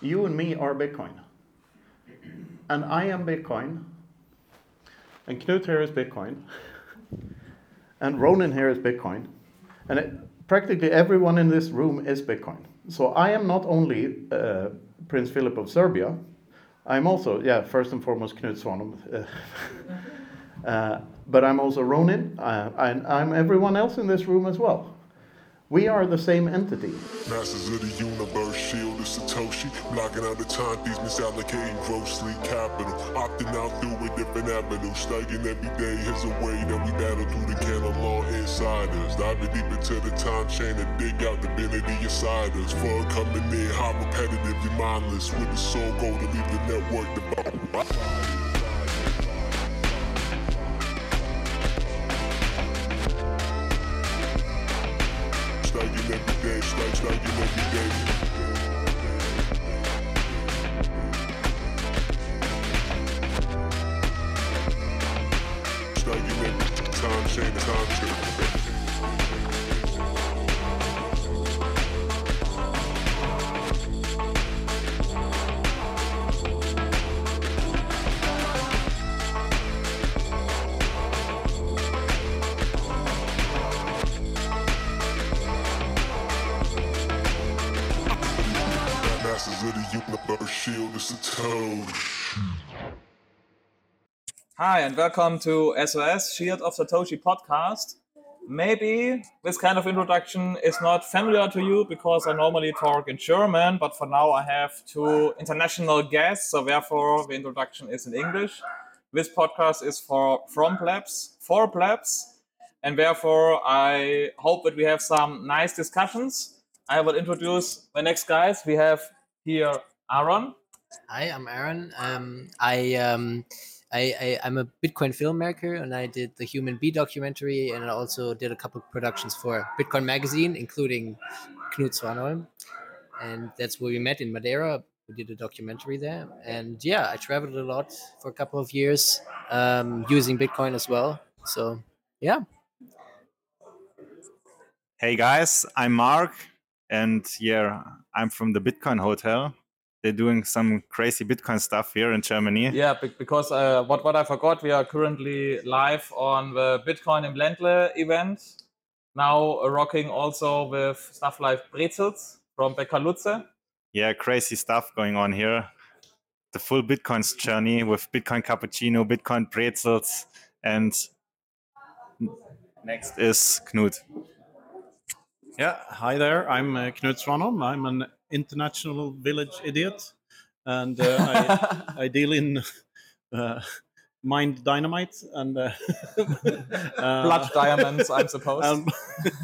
You and me are Bitcoin. And I am Bitcoin. And Knut here is Bitcoin. And Ronin here is Bitcoin. And it, practically everyone in this room is Bitcoin. So I am not only uh, Prince Philip of Serbia, I'm also, yeah, first and foremost Knut. Uh, uh, but I'm also Ronin, uh, and I'm everyone else in this room as well. We are the same entity. Masters of the universe, shield of Satoshi. Blocking out the time thieves, misallocating grossly capital. Opting out through a different avenue. Studying every day is a way that we battle through the Cantillon insiders. Diving deep into the time chain and dig out the divinity inside us. Fun coming in, hot repetitively mindless. With the sole goal to leave the network devout. Every day, slug, slugging every day. And welcome to SOS Shield of Satoshi podcast. Maybe this kind of introduction is not familiar to you because I normally talk in German, but for now I have two international guests, so therefore the introduction is in English. This podcast is for from plebs, for plebs, and therefore I hope that we have some nice discussions. I will introduce the next guys. We have here Aaron. Hi, I'm Aaron. Um, I, um, I, I I'm a Bitcoin filmmaker, and I did the Human B documentary, and I also did a couple of productions for Bitcoin Magazine, including Knut Svanholm, and that's where we met in Madeira. We did a documentary there, and yeah, I traveled a lot for a couple of years um, using Bitcoin as well. So yeah, Hey guys, I'm Mark, and yeah, I'm from the Bitcoin Hotel. They're doing some crazy Bitcoin stuff here in Germany. Yeah, because uh, what what I forgot, we are currently live on the Bitcoin im Ländle event. Now uh, rocking also with stuff like Brezels from Becker Lutze. Yeah, crazy stuff going on here. The full Bitcoin's journey with Bitcoin Cappuccino, Bitcoin Pretzels, and next is Knut. Yeah, hi there. I'm uh, Knut Svanholm. I'm an international village idiot, and uh, I, I deal in uh, mind dynamite and uh, uh, Blood diamonds, I'm supposed. um,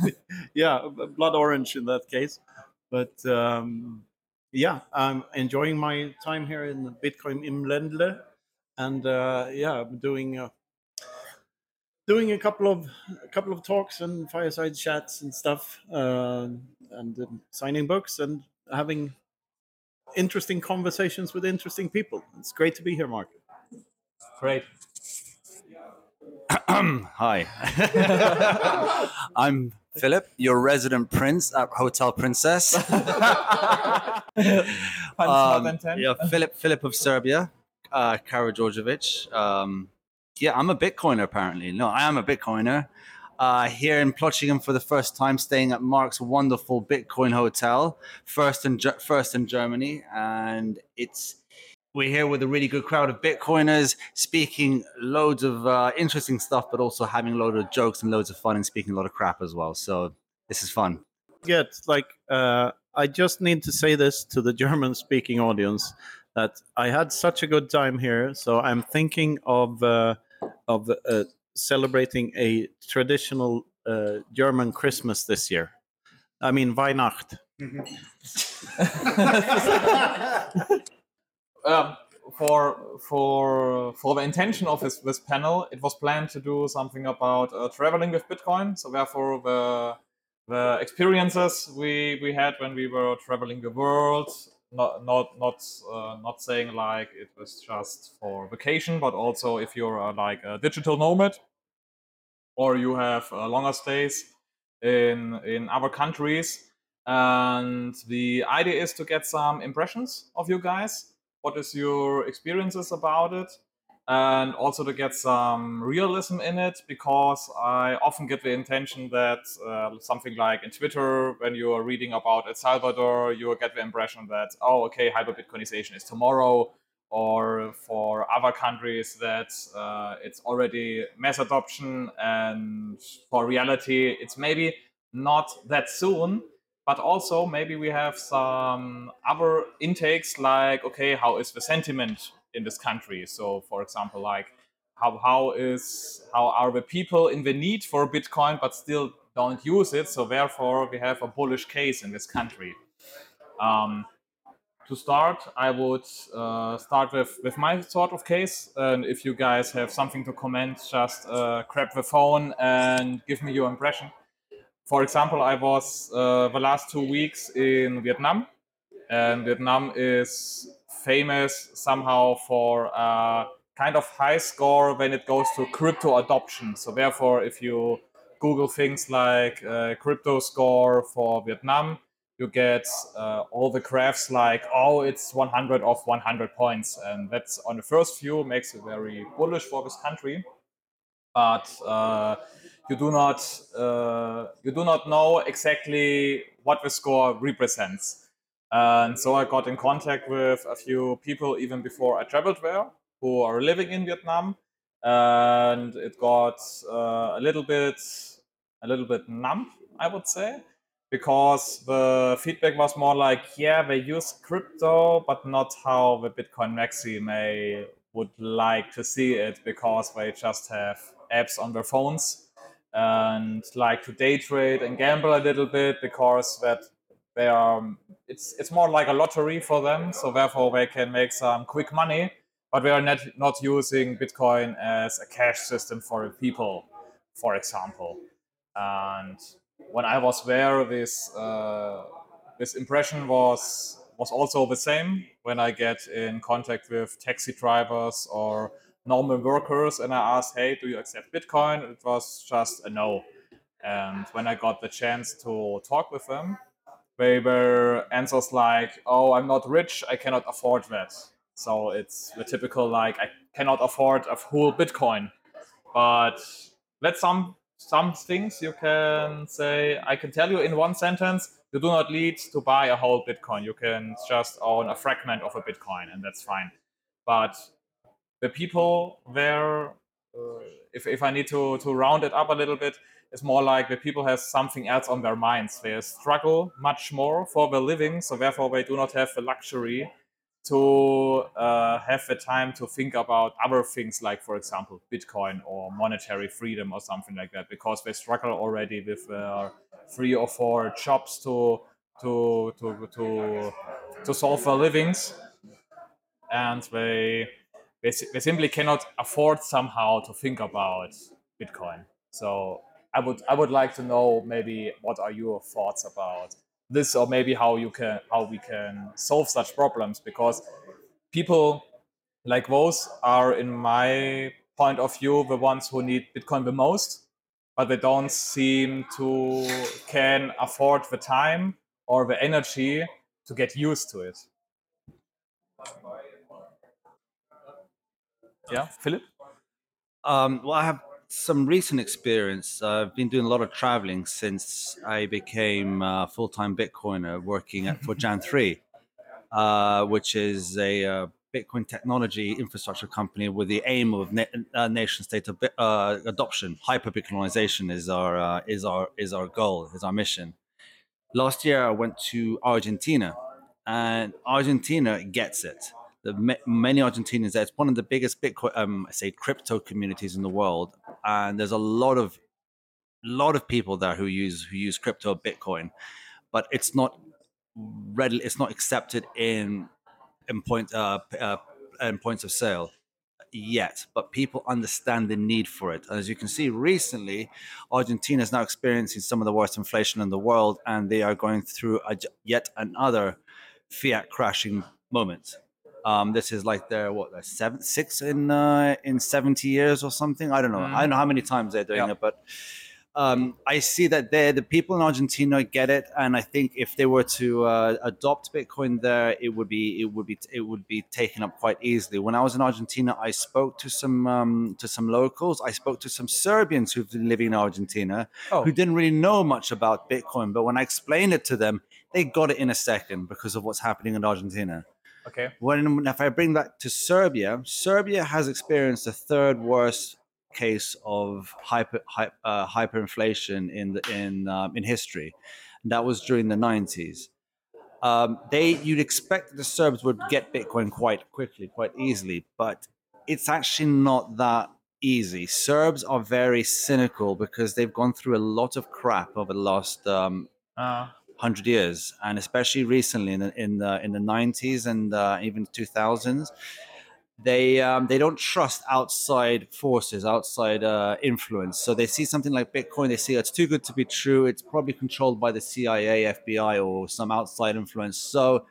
yeah, blood orange in that case. But um, yeah, I'm enjoying my time here in Bitcoin im Ländle, and uh, yeah, I'm doing. Uh, doing a couple of a couple of talks and fireside chats and stuff, uh, and um, signing books and having interesting conversations with interesting people. It's great to be here, Mark. Great. Hi. I'm Philip, your resident prince at Hotel Princess. Um, yeah, Philip Philip of Serbia, uh, Karageorgevich. Um, yeah, I'm a Bitcoiner apparently. No, I am a Bitcoiner. Uh, here in Plochingen for the first time, staying at Mark's wonderful Bitcoin hotel, first in first in Germany, and it's we're here with a really good crowd of Bitcoiners, speaking loads of uh, interesting stuff, but also having a load of jokes and loads of fun and speaking a lot of crap as well. So this is fun. Get like uh, I just need to say this to the German-speaking audience that I had such a good time here. So I'm thinking of uh, of uh, celebrating a traditional uh, German Christmas this year. I mean Weihnacht. um, for for for the intention of this this panel, it was planned to do something about uh, traveling with Bitcoin. So therefore, the the experiences we we had when we were traveling the world, not not not uh, not saying like it was just for vacation, but also if you're uh, like a digital nomad or you have uh, longer stays in in other countries. and the idea is to get some impressions of you guys. What is your experiences about it? And also to get some realism in it, because I often get the intention that uh, something like in Twitter, when you are reading about El Salvador, you get the impression that, oh, okay, hyper Bitcoinization is tomorrow, or for other countries that uh, it's already mass adoption, and for reality, it's maybe not that soon. But also maybe we have some other intakes like okay how is the sentiment in this country. So for example like how how is how are the people in the need for bitcoin but still don't use it? So therefore we have a bullish case in this country. Um, to start i would uh, start with with my sort of case. And if you guys have something to comment just uh, grab the phone and give me your impression. For example, I was uh, the last two weeks in Vietnam, and Vietnam is famous somehow for a kind of high score when it goes to crypto adoption. So therefore, if you Google things like uh, crypto score for Vietnam, you get uh, all the graphs like, oh, it's 100 of 100 points. And that's on the first view makes it very bullish for this country. But uh, you do not uh, you do not know exactly what the score represents. And so I got in contact with a few people even before I traveled there who are living in Vietnam, and it got uh, a little bit a little bit numb, I would say, because the feedback was more like, yeah, they use crypto, but not how the Bitcoin Maxi may would like to see it, because they just have apps on their phones and like to day trade and gamble a little bit because that they are it's it's more like a lottery for them so therefore they can make some quick money but we are not not using bitcoin as a cash system for people for example and when i was there this uh, this impression was was also the same when i get in contact with taxi drivers or normal workers and I asked, hey, do you accept Bitcoin? It was just a no. And when I got the chance to talk with them, they were answers like, oh, I'm not rich, I cannot afford that. So it's the typical like, I cannot afford a full Bitcoin. But that's some some things you can say. I can tell you in one sentence, you do not need to buy a whole Bitcoin. You can just own a fragment of a Bitcoin, and that's fine. But the people there, uh, if, if I need to, to round it up a little bit, it's more like the people have something else on their minds. They struggle much more for their living, so therefore they do not have the luxury to uh, have the time to think about other things like, for example, Bitcoin or monetary freedom or something like that, because they struggle already with uh, three or four jobs to to to to to solve their livings, and they they, they simply cannot afford somehow to think about Bitcoin. So I would I would like to know maybe what are your thoughts about this, or maybe how you can how we can solve such problems because people like those are, in my point of view, the ones who need Bitcoin the most, but they don't seem to can afford the time or the energy to get used to it. Yeah, Philip. Um, well, I have some recent experience. I've been doing a lot of traveling since I became a full-time Bitcoiner, working at for JAN3, uh, which is a uh, Bitcoin technology infrastructure company with the aim of na- uh, nation state uh, adoption. Hyper Bitcoinization is our uh, is our is our goal, is our mission. Last year, I went to Argentina, and Argentina gets it the many Argentinians there. It's one of the biggest Bitcoin, um, I say, crypto communities in the world, and there's a lot of lot of people there who use who use crypto Bitcoin, but it's not readily, it's not accepted in in point uh, uh, in points of sale yet, but people understand the need for it. And as you can see, recently, Argentina is now experiencing some of the worst inflation in the world, and they are going through a, yet another fiat crashing moment. Um, this is like their what their seventh, six in uh, in seventy years or something. I don't know. Mm. I don't know how many times they're doing it, but um, I see that they the people in Argentina get it, and I think if they were to uh, adopt Bitcoin there, it would be it would be it would be taken up quite easily. When I was in Argentina, I spoke to some um, to some locals. I spoke to some Serbians who've been living in Argentina Oh. who didn't really know much about Bitcoin, but when I explained it to them, they got it in a second because of what's happening in Argentina. Okay. When if I bring that to Serbia, Serbia has experienced the third worst case of hyper, hyper uh, hyperinflation in the in um, in history. And that was during the 90s. Um, they you'd expect the Serbs would get Bitcoin quite quickly, quite easily, but it's actually not that easy. Serbs are very cynical because they've gone through a lot of crap over the last um, Uh, hundred years, and especially recently in the in the in the nineties and uh, even two thousands, they um, they don't trust outside forces, outside uh, influence. So they see something like Bitcoin, they see it's too good to be true. It's probably controlled by the CIA, FBI, or some outside influence. So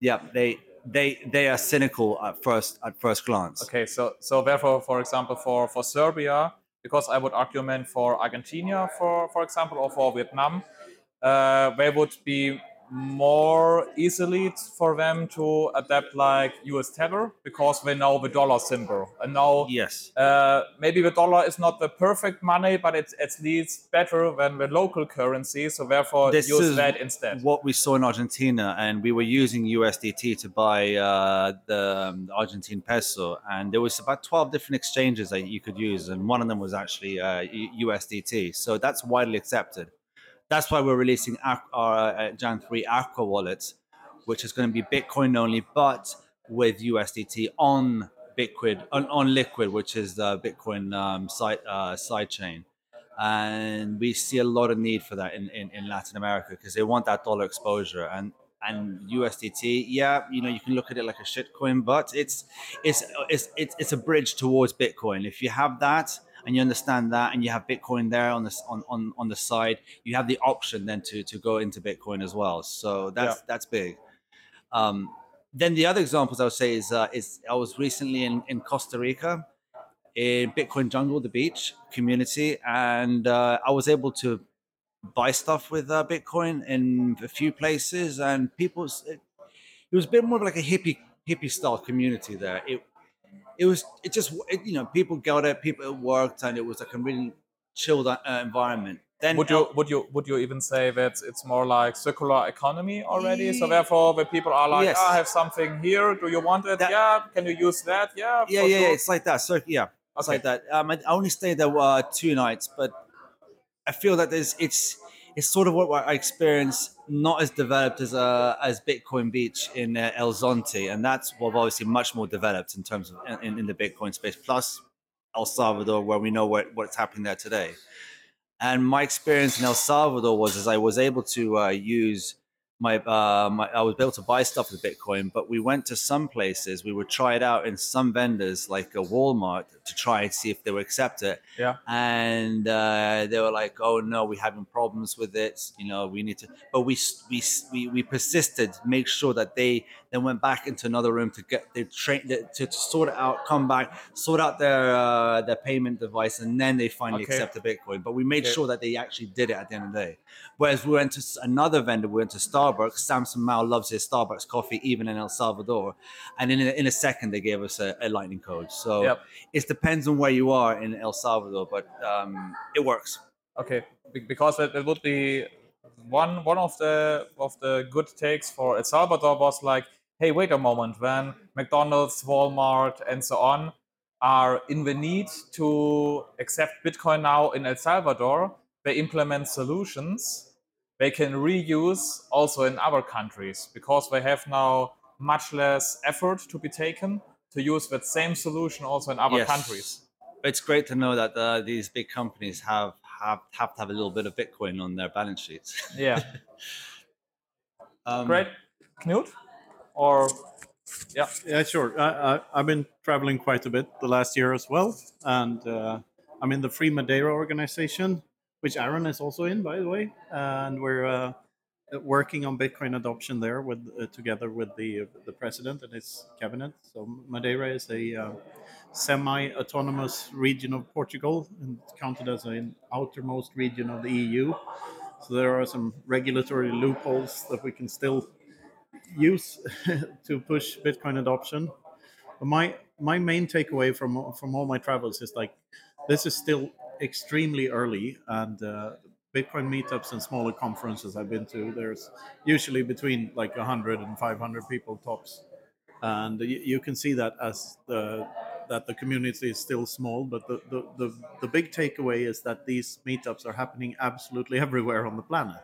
yeah, they they they are cynical at first at first glance. okay. So so therefore, for example, for for Serbia, because I would argument for Argentina, for for example, or for Vietnam, uh, they would be more easily for them to adapt like US Tether because they know the dollar symbol and now Yes. uh, maybe the dollar is not the perfect money, but it's at least better than the local currency. So therefore, This use that instead. what we saw in Argentina, and we were using USDT to buy uh, the, um, the Argentine peso, and there was about twelve different exchanges that you could use, and one of them was actually uh, USDT. So that's widely accepted. That's why we're releasing our uh, JAN3 Aqua wallet, which is going to be Bitcoin only, but with USDT on Bitcoin on, on Liquid, which is the Bitcoin um, side uh, side chain. And we see a lot of need for that in, in, in Latin America because they want that dollar exposure. And and USDT yeah you know you can look at it like a shitcoin but it's it's it's it's, it's a bridge towards Bitcoin. If you have that and you understand that and you have Bitcoin there on this on, on, on the side you have the option then to to go into Bitcoin as well so that's Yeah. that's big um, then the other examples I would say is uh, is I was recently in, in Costa Rica in Bitcoin Jungle, the beach community, and uh, I was able to buy stuff with uh, Bitcoin in a few places, and people. It, it was a bit more of like a hippie hippie style community there. It it was it just it, you know people got it, people it worked, and it was like a really chilled uh, environment. Then Would you would you would you even say that it's more like circular economy already? So therefore, the people are like, Yes. "Ah, I have something here. Do you want it? That- yeah. Can you use that? Yeah. yeah, yeah, yeah, it's like that. So yeah, it's Okay. like that. Um, I I only stayed there uh, two nights, but I feel that there's it's it's sort of what I experienced, not as developed as uh, as Bitcoin Beach in uh, El Zonte, and that's well, obviously much more developed in terms of in, in the Bitcoin space. Plus El Salvador, where we know what what's happening there today. And my experience in El Salvador was as I was able to uh, use my, uh, my I was able to buy stuff with Bitcoin, but we went to some places. We would try it out in some vendors like a Walmart to try and see if they would accept it. Yeah. And uh, they were like, "Oh no, we're having problems with it. You know, we need to." But we we we, we persisted, make sure that they then went back into another room to get their train to, to sort it out, come back, sort out their uh, their payment device, and then they finally Okay. accept the Bitcoin. But we made Okay. sure that they actually did it at the end of the day. Whereas we went to another vendor, we went to Starbucks. Samson Mow loves his Starbucks coffee, even in El Salvador. And in a, in a second, they gave us a, a lightning code. So Yep. it depends on where you are in El Salvador, but um, it works. Okay, because it, it would be one one of the of the good takes for El Salvador was like, hey, wait a moment, when McDonald's, Walmart, and so on are in the need to accept Bitcoin now in El Salvador, they implement solutions they can reuse also in other countries because they have now much less effort to be taken to use that same solution also in other Yes. countries. It's great to know that uh, these big companies have, have have to have a little bit of Bitcoin on their balance sheets. Yeah. Um, Great. Knut? Or yeah. Yeah, sure. I, I, I've been traveling quite a bit the last year as well, and uh, I'm in the Free Madeira organization, which Aaron is also in, by the way. And we're uh, working on Bitcoin adoption there with uh, together with the the president and his cabinet. So Madeira is a uh, semi-autonomous region of Portugal and counted as an outermost region of the EU. So there are some regulatory loopholes that we can still use to push Bitcoin adoption. But my my main takeaway from from all my travels is like this is still extremely early and uh, Bitcoin meetups and smaller conferences I've been to, there's usually between like 100 and 500 people tops. And you, you can see that as the that the community is still small, but the, the, the, the big takeaway is that these meetups are happening absolutely everywhere on the planet.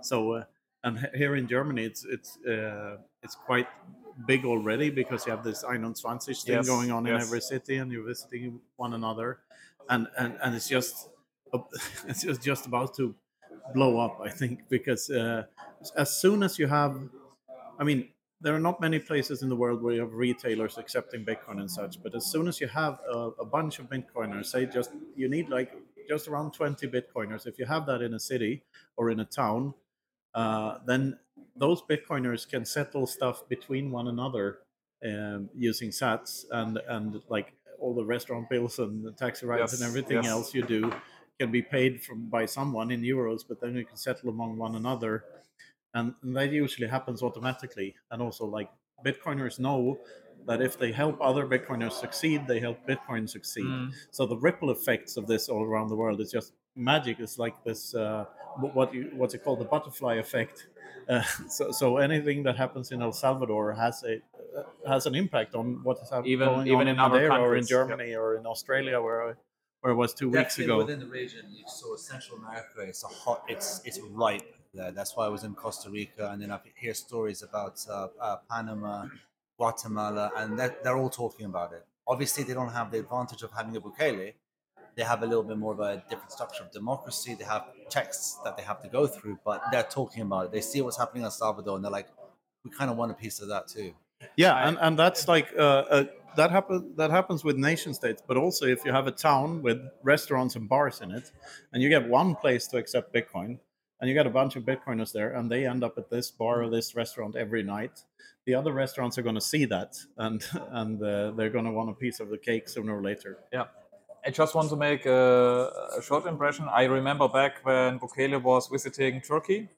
So, uh, and here in Germany, it's it's uh, it's quite big already because you have this 21 thing Yes, going on in every city, and you're visiting one another, and and, and it's just it's just, just about to blow up, I think, because uh, as soon as you have, I mean, there are not many places in the world where you have retailers accepting Bitcoin and such, but as soon as you have a, a bunch of Bitcoiners, say just you need like just around 20 Bitcoiners, if you have that in a city or in a town, uh, then those Bitcoiners can settle stuff between one another um, using Sats and and like all the restaurant bills and the taxi rides and everything yes. else you do can be paid from by someone in euros, but then you can settle among one another, and, and that usually happens automatically. And also, like Bitcoiners know that if they help other Bitcoiners succeed, they help Bitcoin succeed. Mm. So the ripple effects of this all around the world is just magic. is like this uh, what you what's it called the butterfly effect. Uh, so so anything that happens in El Salvador has a uh, has an impact on what is happening Even- going even on in in other Madeira or in countries, yeah. Germany or in Australia where I, where I was two weeks ago. within the region. So Central America, it's a hot, it's it's ripe there. That's why I was in Costa Rica, and then I hear stories about uh, uh, Panama, Guatemala, and that they're all talking about it. Obviously, they don't have the advantage of having a Bukele. They have a little bit more of a different structure of democracy. They have checks that they have to go through, but they're talking about it. They see what's happening in El Salvador, and they're like, we kind of want a piece of that too. Yeah, and, and that's like uh, uh, that happen that happens with nation states, but also if you have a town with restaurants and bars in it, and you get one place to accept Bitcoin, and you get a bunch of Bitcoiners there, and they end up at this bar or this restaurant every night, the other restaurants are going to see that, and and uh, they're going to want a piece of the cake sooner or later. Yeah. I just want to make a, a short impression. I remember back when Bukele was visiting Turkey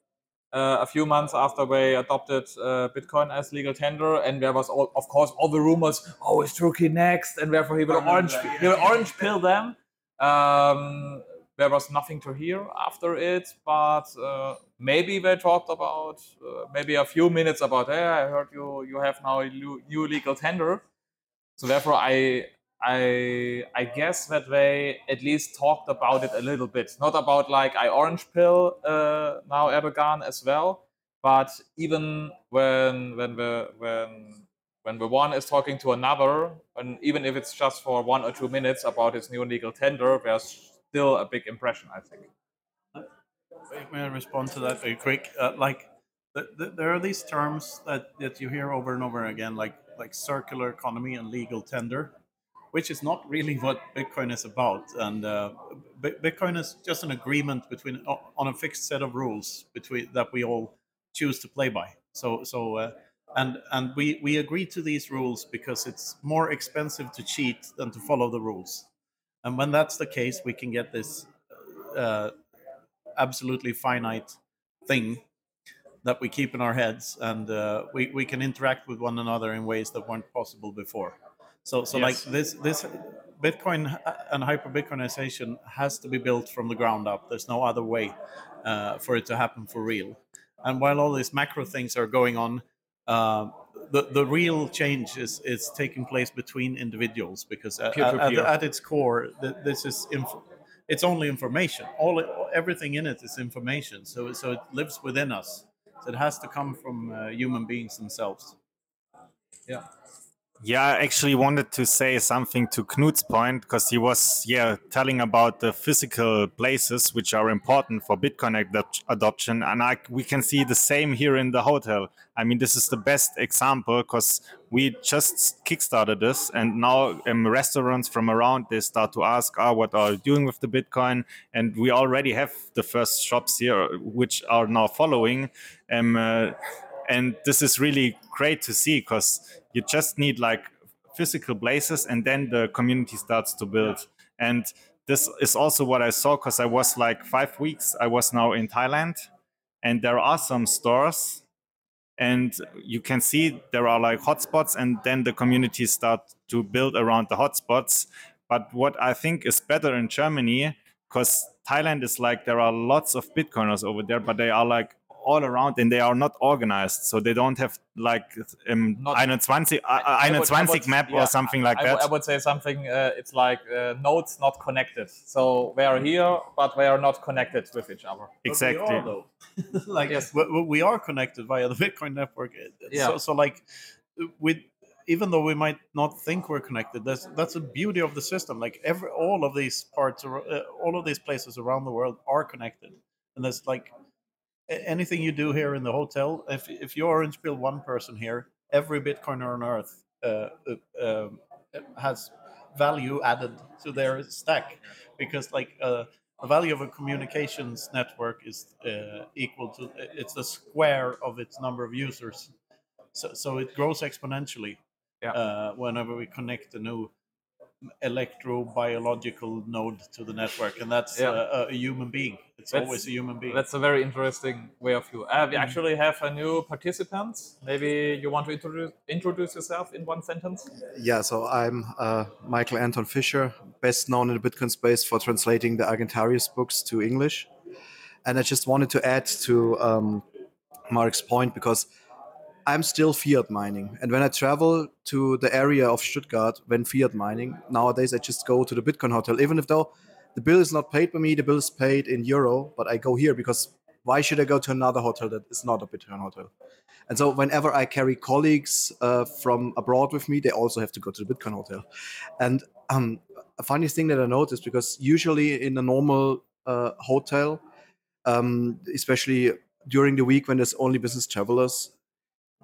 uh, a few months after they adopted uh, Bitcoin as legal tender, and there was, all, of course, all the rumors. Oh, is Turkey next? And therefore he will orange, he will orange pill them. Um, there was nothing to hear after it, but uh, maybe they talked about uh, maybe a few minutes about. Hey, I heard you you have now a new legal tender. So therefore, I I I guess that they at least talked about it a little bit, not about like I orange pill uh, now Erdogan as well, but even when when the when when the one is talking to another, and even if it's just for one or two minutes about his new legal tender, there's still a big impression, I think. May I respond to that very quick? Uh, like, th- th- there are these terms that, that you hear over and over again, like like circular economy and legal tender, which is not really what Bitcoin is about. And uh, B- Bitcoin is just an agreement between on a fixed set of rules between that we all choose to play by. So so. Uh, and and we, we agree to these rules because it's more expensive to cheat than to follow the rules. And when that's the case, we can get this uh, absolutely finite thing that we keep in our heads, and uh, we we can interact with one another in ways that weren't possible before. So so Yes. like this this Bitcoin and hyper Bitcoinization has to be built from the ground up. There's no other way uh, for it to happen for real. And while all these macro things are going on, uh, the the real change is is taking place between individuals because at, at, at its core, this is inf- it's only information. All everything in it is information. So so it lives within us. So it has to come from uh, human beings themselves. Yeah. Yeah, I actually wanted to say something to Knut's point because he was yeah telling about the physical places which are important for Bitcoin adop- adoption, and I, we can see the same here in the hotel. I mean, this is the best example because we just kickstarted this, and now um, restaurants from around they start to ask, "Ah, what are you doing with the Bitcoin?" And we already have the first shops here which are now following. Um, uh, and this is really great to see because you just need like physical places and then the community starts to build. And this is also what i saw because i was like five weeks i was now in thailand and there are some stores and you can see there are like hotspots and then the communities start to build around the hotspots. But what i think is better in germany because thailand is like there are lots of bitcoiners over there but they are like all around and they are not organized so they don't have like um, Not- 21, I- I would- I 21 would- map yeah, or something like I, that I would say something. Uh, it's like uh, nodes not connected. So they are here, but they are not connected with each other. exactly But we are, though. like Yes. we, we- we are connected via the Bitcoin network. Yeah. So, so like with even though we might not think we're connected, that's that's the beauty of the system. Like every all of these parts, ar- uh, all of these places around the world are connected, and there's like a- anything you do here in the hotel. If if you orange pill one person here, every Bitcoiner on Earth uh, uh, um, has value added to their stack because like uh, the value of a communications network is uh, equal to it's the square of its number of users so, so it grows exponentially Yeah. uh, whenever we connect a new electrobiological node to the network and that's Yeah. uh, a human being it's That's- always a human being That's a very interesting way of view. Uh, we Mm. actually have a new participant. Maybe you want to introduce introduce yourself in one sentence. Yeah, so I'm uh, Michael Anton Fischer, best known in the Bitcoin space for translating the Argentarius books to English. And I just wanted to add to um, Mark's point because I'm still fiat mining. And when I travel to the area of Stuttgart when fiat mining, nowadays I just go to the Bitcoin hotel, even if though the bill is not paid by me, the bill is paid in euro, but I go here because why should I go to another hotel that is not a Bitcoin hotel? And so whenever I carry colleagues uh, from abroad with me, they also have to go to the Bitcoin hotel. And um, a funny thing that I noticed because usually in a normal uh, hotel, um, especially during the week when there's only business travelers,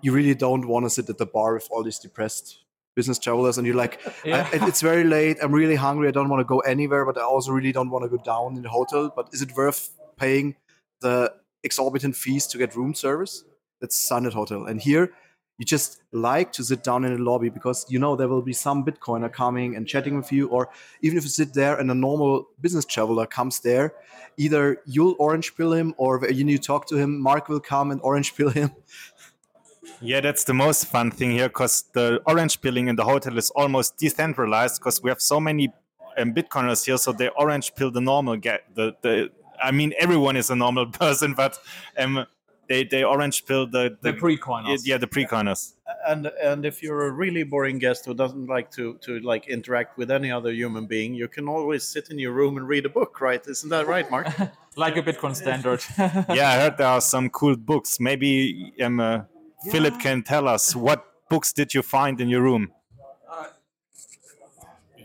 you really don't want to sit at the bar with all these depressed business travelers, and you're like, Yeah. It's very late. I'm really hungry. I don't want to go anywhere, but I also really don't want to go down in the hotel. But is it worth paying the exorbitant fees to get room service? That's Sunnet Hotel. And here, you just like to sit down in the lobby because you know there will be some Bitcoiner coming and chatting with you, or even if you sit there and a normal business traveler comes there, either you'll orange pill him or you need to talk to him. Mark will come and orange pill him. Yeah, that's the most fun thing here because the orange pilling in the hotel is almost decentralized because we have so many um, Bitcoiners here. So they orange pill the normal get the, the I mean everyone is a normal person, but um, they they orange pill the The the, pre-coiners. yeah the pre-coiners. and and if you're a really boring guest who doesn't like to to like interact with any other human being you can always sit in your room and read a book right isn't that right mark Like a Bitcoin standard. Yeah, I heard there are some cool books. Maybe um, uh, Philip can tell us what books did you find in your room?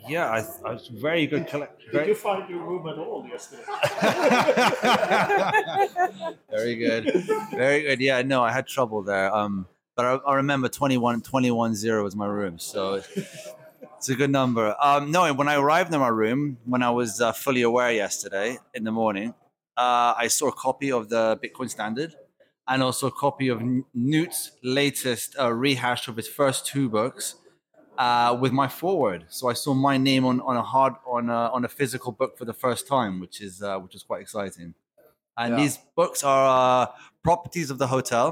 Yeah, I, I was very good. Collect, did you find your room at all yesterday Very good. Very good. Yeah, no, I had trouble there. Um, but I, I remember 21, 21 0 was my room. So it's a good number. Um, no, when I arrived in my room, when I was uh, fully aware yesterday in the morning, uh, I saw a copy of the Bitcoin Standard and also a copy of Knut's latest uh, rehash of his first two books uh, with my forward. So I saw my name on, on a hard on a, on a physical book for the first time, which is uh, which is quite exciting. And Yeah. these books are uh, properties of the hotel,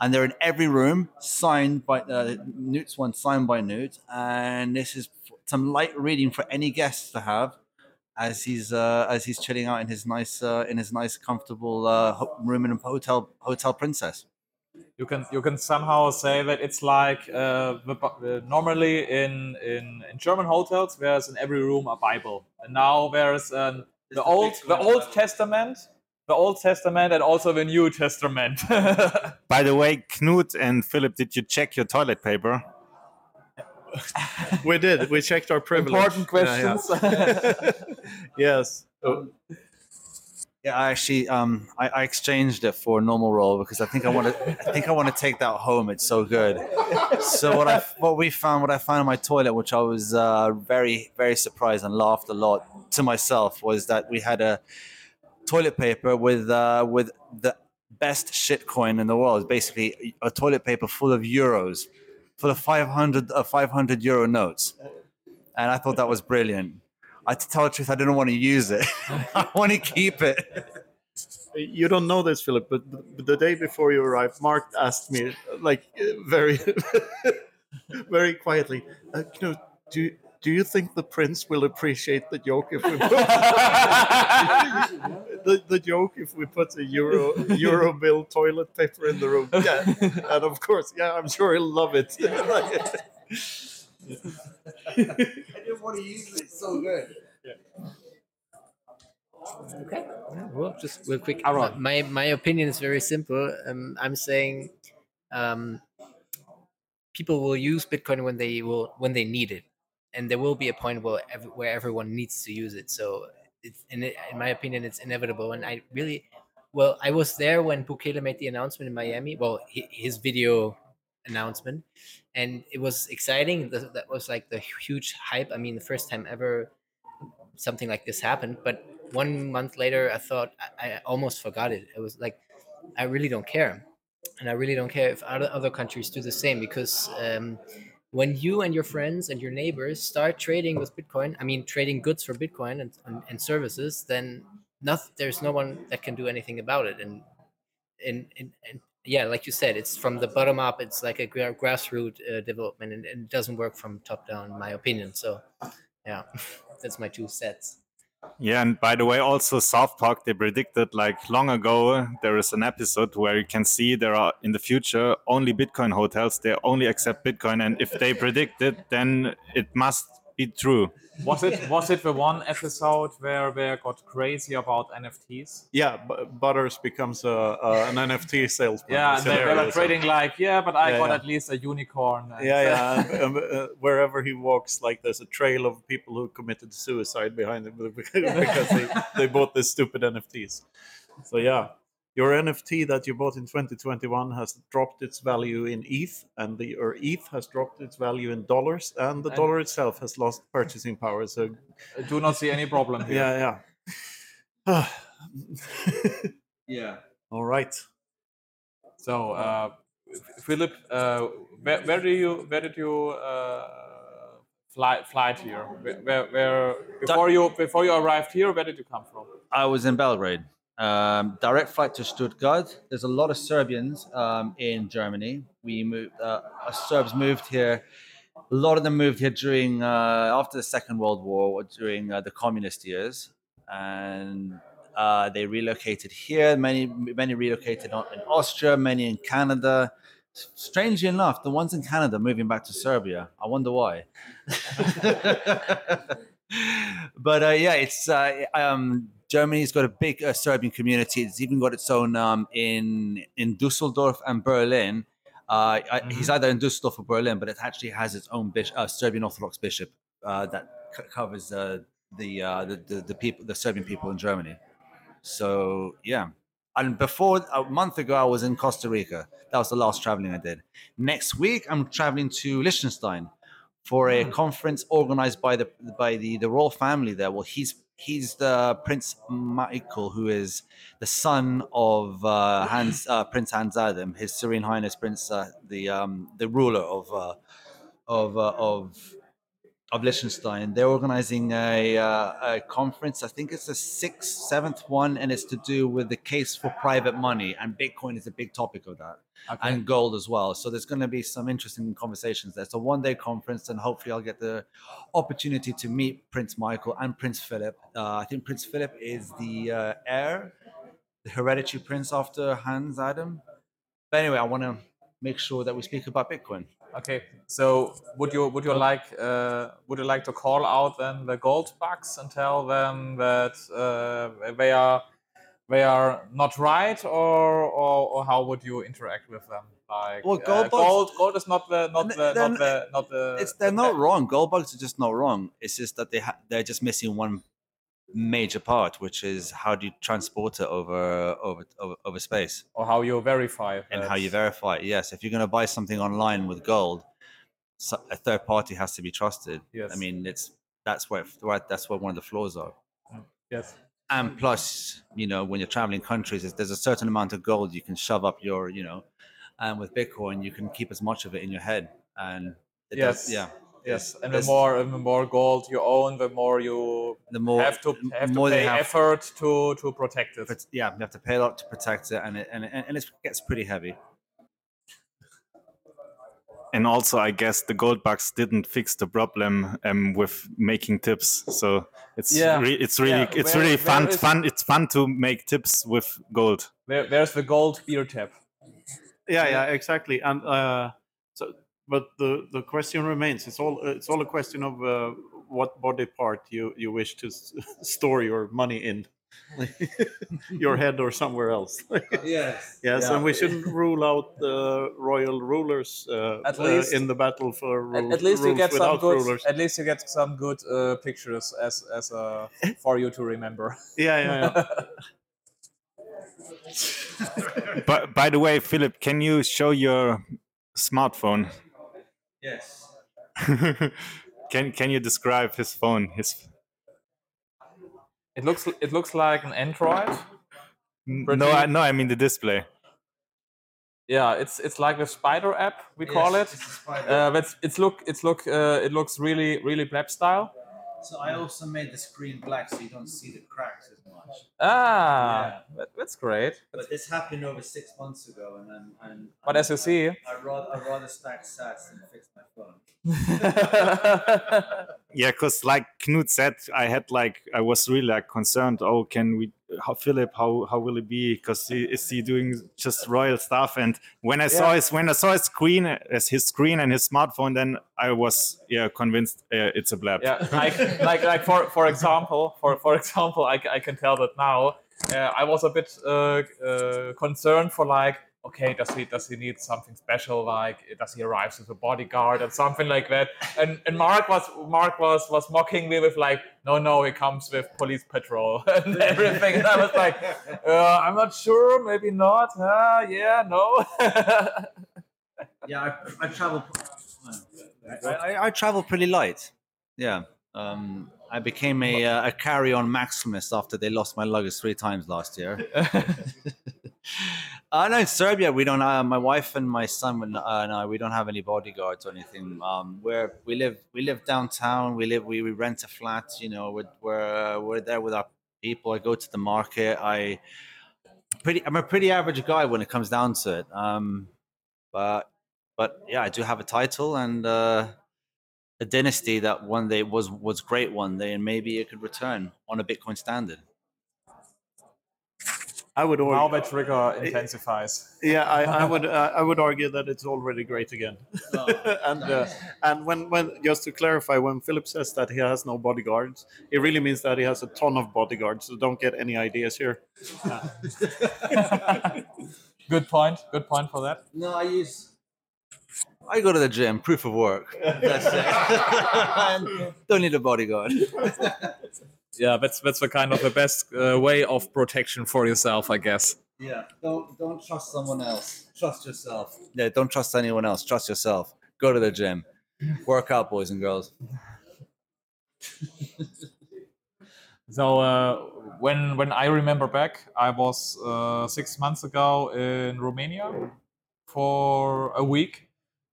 and they're in every room, signed by uh, Knut's one signed by Knut. And this is some light reading for any guests to have as he's uh, as he's chilling out in his nice uh, in his nice comfortable uh, room in a hotel hotel princess. you can you can somehow say that it's like uh, the, bu- uh, normally in, in in German hotels there's in every room a Bible, and now there's um, the old the Old Testament, the Old Testament, and also the New Testament. By the way, Knut and Philip, did you check your toilet paper? we did. We checked our privilege. Important Yeah, yeah. questions. yes. Oh, Yeah, I actually um I, I exchanged it for a normal roll because I think I want to I think I want to take that home. It's so good. So what I what we found what I found in my toilet, which I was uh, very very surprised and laughed a lot to myself, was that we had a toilet paper with uh, with the best shit coin in the world. Basically a toilet paper full of euros, full the 500 uh, 500 euro notes, and I thought that was brilliant. I to tell the truth, I didn't want to use it. I want to keep it. you don't know this, Philip, but the day before you arrived, Mark asked me, like, very, very quietly, uh, you know, do you- do you think the prince will appreciate the joke if we put the, the joke if we put a euro euro bill toilet paper in the room? Yeah, and of course, yeah, I'm sure he'll love it. I didn't want to use it. It's so good. Okay. Yeah, Well, just real quick. Aaron. My my opinion is very simple. Um, I'm saying, um, people will use Bitcoin when they will when they need it, and there will be a point where where everyone needs to use it. So, it's in in my opinion, it's inevitable. And I really, well, I was there when Bukele made the announcement in Miami. Well, his video announcement, and it was exciting. That that was like the huge hype. I mean, the first time ever something like this happened. But one month later, I thought I, I almost forgot it. It was like I really don't care, and I really don't care if other other countries do the same because um, when you and your friends and your neighbors start trading with Bitcoin, I mean trading goods for Bitcoin and, and, and services, then not, there's no one that can do anything about it. And and, and, and yeah, like you said, it's from the bottom up. It's like a gra- grassroots uh, development, and, and it doesn't work from top down, in my opinion. So, yeah, that's my two sats. Yeah, and by the way, also South Park, they predicted like long ago, there is an episode where you can see there are in the future only Bitcoin hotels. They only accept Bitcoin. And if they predict it, then it must be true. Was it was it the one episode where they got crazy about NFTs? yeah, Bu- Butters becomes a, a, an NFT salesman. Yeah, and they, they were hilarious. trading like, yeah, but I Yeah, got yeah. at least a unicorn. and- Yeah, yeah. and, um, uh, wherever he walks, like there's a trail of people who committed suicide behind him because they, they bought this stupid NFTs. So yeah, your NFT that you bought in 2021 has dropped its value in ETH, and the or ETH has dropped its value in dollars, and the And- dollar itself has lost purchasing power. So I do not see any problem here. yeah, yeah. Yeah. All right. So, uh, Philip, uh, where, where do you where did you uh, fly fly to here? Where, where, where before you before you arrived here, where did you come from? I was in Belgrade. Um, direct flight to Stuttgart. There's a lot of Serbians um, in Germany. We moved. Uh, Serbs moved here. A lot of them moved here during uh, after the Second World War, or during uh, the communist years, and uh, they relocated here. Many many relocated in Austria. Many in Canada. Strangely enough, the ones in Canada moving back to Serbia. I wonder why. but uh, yeah, it's uh, um, Germany's got a big uh, Serbian community. It's even got its own um, in in Dusseldorf and Berlin. Uh, I, He's either in Dusseldorf or Berlin, but it actually has its own bish- uh, Serbian Orthodox bishop uh, that c- covers uh, the, uh, the the the people, the Serbian people in Germany. So yeah, and before a month ago, I was in Costa Rica. That was the last traveling I did. Next week, I'm traveling to Liechtenstein for a conference organized by the by the the royal family there. Well, he's he's the Prince Michael, who is the son of uh, Hans uh, Prince Hans Adam, His Serene Highness Prince, uh, the um, the ruler of uh, of uh, of of Liechtenstein. They're organizing a, uh, a conference. I think it's the sixth, seventh one, and it's to do with the case for private money. And Bitcoin is a big topic of that, Okay. and gold as well. So there's going to be some interesting conversations there. It's a one-day conference, and hopefully I'll get the opportunity to meet Prince Michael and Prince Philip. Uh, I think Prince Philip is the uh, heir, the hereditary prince after Hans Adam. But anyway, I want to make sure that we speak about Bitcoin. Okay, so would you would you like uh, would you like to call out then the gold bugs and tell them that uh, they are they are not right, or, or or how would you interact with them? Like Well, uh, gold bugs- gold, gold is not the not the they're not the not the. it's they're the not wrong. Gold bugs are just not wrong. It's just that they ha- they're just missing one major part, which is how do you transport it over over over, over space or how you verify and how you verify it. Yes, if you're going to buy something online with gold, a third party has to be trusted. Yes, I mean, it's that's where that's where one of the flaws are. Oh, yes. And plus, you know, when you're traveling countries, there's- there's a certain amount of gold you can shove up your, you know, and with Bitcoin, you can keep as much of it in your head. And it does, Yes. yeah, Yes, and the There's- more the more gold you own, the more you the more have to have to more they pay have- effort to to protect it. But yeah, you have to pay a lot to protect it, and it and it, and it gets pretty heavy. And also, I guess the gold bugs didn't fix the problem um, with making tips. So it's Yeah. re- it's really Yeah, it's where- really where fun is- fun. It's fun to make tips with gold. There, there's the gold beer tap. yeah yeah exactly and uh so but the the question remains it's all it's all a question of uh, what body part you you wish to s- store your money in your head or somewhere else Yes. yes Yeah. and we shouldn't rule out the royal rulers uh, At uh, least- in the battle for At, rule, at least you get some good. rulers At least you get some good uh, pictures as as uh, for you to remember. yeah yeah yeah But by the way, Philip, can you show your smartphone? Yes. can can you describe his phone? His It looks it looks like an Android. no, I, no, I mean the display. Yeah, it's it's like the Spider app we call it. Uh, but it's, it's look it's look uh, it looks really really blab style. So I also made the screen black so you don't see the cracks as much. Ah, that, that's great. But this happened over six months ago, and I'm. I'm But as you see, I rather I rather stack sats than fix my phone. Yeah, because like Knut said, I had like I was really like concerned. Oh, can we? How Philip? How how will it be? Because is he doing just royal stuff? And when I saw his when I saw his screen as his screen and his smartphone, then I was yeah convinced uh, it's a blab. yeah, like like like for for example, for for example, I, I can tell that now. Uh, I was a bit uh, uh, concerned for like, okay, does he does he need something special? Like, does he arrive with a bodyguard and something like that? And and Mark was Mark was was mocking me with like, no no, he comes with police patrol and everything. And I was like, uh, I'm not sure, maybe not. Uh, yeah, no. Yeah, I, I travel. I, I, I travel pretty light. Yeah. Um, I became a, uh, a carry-on maximist after they lost my luggage three times last year. uh, no, in Serbia, we don't. Uh, my wife and my son and, uh, I, we don't have any bodyguards or anything. Um, we're we live we live downtown. We live we, we rent a flat. You know, we're we're, uh, we're there with our people. I go to the market. I pretty. I'm a pretty average guy when it comes down to it. Um, but but yeah, I do have a title and uh, a dynasty that one day was was great one day, and maybe it could return on a Bitcoin standard. I would now argue, the trigger intensifies. yeah i, I would uh, i would argue that it's already great again and uh, and when when just to clarify when philip says that he has no bodyguards it really means that he has a ton of bodyguards so don't get any ideas here Good point. Good point for that. No, I use. I go to the gym. Proof of work. That's it. Don't need a bodyguard. Yeah that's that's the kind of the best uh, way of protection for yourself i guess Yeah. Don't don't trust someone else. Trust yourself. Yeah. Don't trust anyone else. Trust yourself. Go to the gym. Work out, boys and girls. so uh, when when i remember back i was uh, six months ago in romania for a week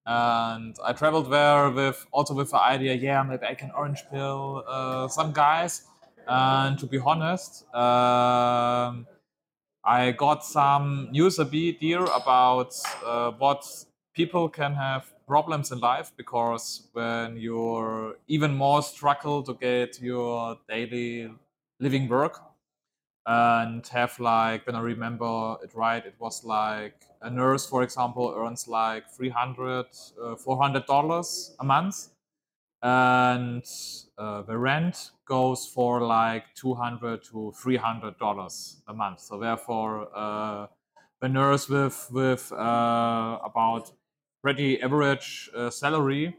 and i traveled there with also with the idea yeah maybe i can orange pill uh, some guys and to be honest um, I got some news a bit here about uh, what people can have problems in life because when you're even more struggle to get your daily living work and have like when I remember it right, it was like a nurse, for example, earns like 300 uh, 400 dollars a month and uh, the rent goes for like 200 to 300 dollars a month. So therefore uh, the nurse with with uh, about pretty average uh, salary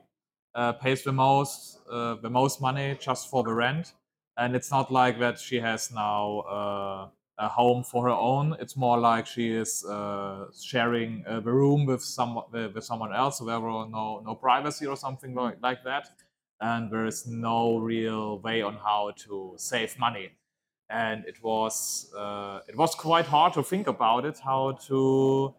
uh, pays the most uh, the most money just for the rent. And it's not like that she has now a home for her own. It's more like she is sharing the room with some with someone else, so there were no no privacy or something like, like that and there is no real way on how to save money. And it was uh, it was quite hard to think about it, how to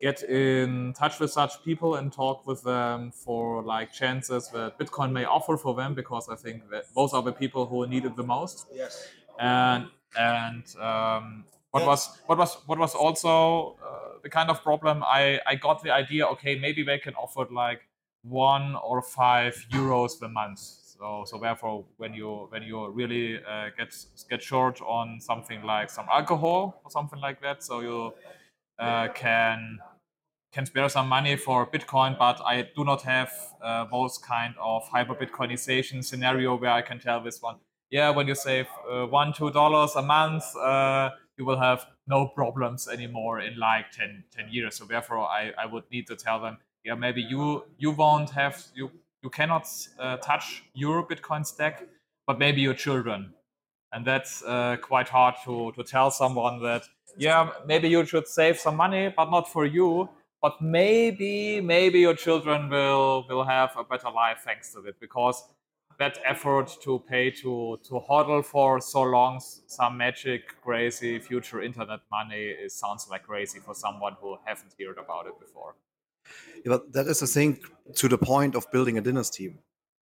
get in touch with such people and talk with them for like chances that Bitcoin may offer for them, because I think that those are the people who need it the most. Yes. And and um, what was what was what was also uh, the kind of problem I I got the idea. Okay, maybe they can offer like one or five euros per month. So, so therefore, when you when you really uh, get get short on something like some alcohol or something like that, so you uh, can can spare some money for Bitcoin, but I do not have uh, those kind of hyper Bitcoinization scenario where I can tell this one, yeah, when you save uh, one two dollars a month, uh, you will have no problems anymore in like 10, 10 years. So therefore, I, I would need to tell them, yeah, maybe you you won't have you you cannot uh, touch your Bitcoin stack, but maybe your children, and that's uh, quite hard to to tell someone that yeah maybe you should save some money, but not for you, but maybe maybe your children will will have a better life thanks to it because that effort to pay to to hodl for so long some magic crazy future internet money sounds like crazy for someone who haven't heard about it before but that is the thing to the point of building a dynasty.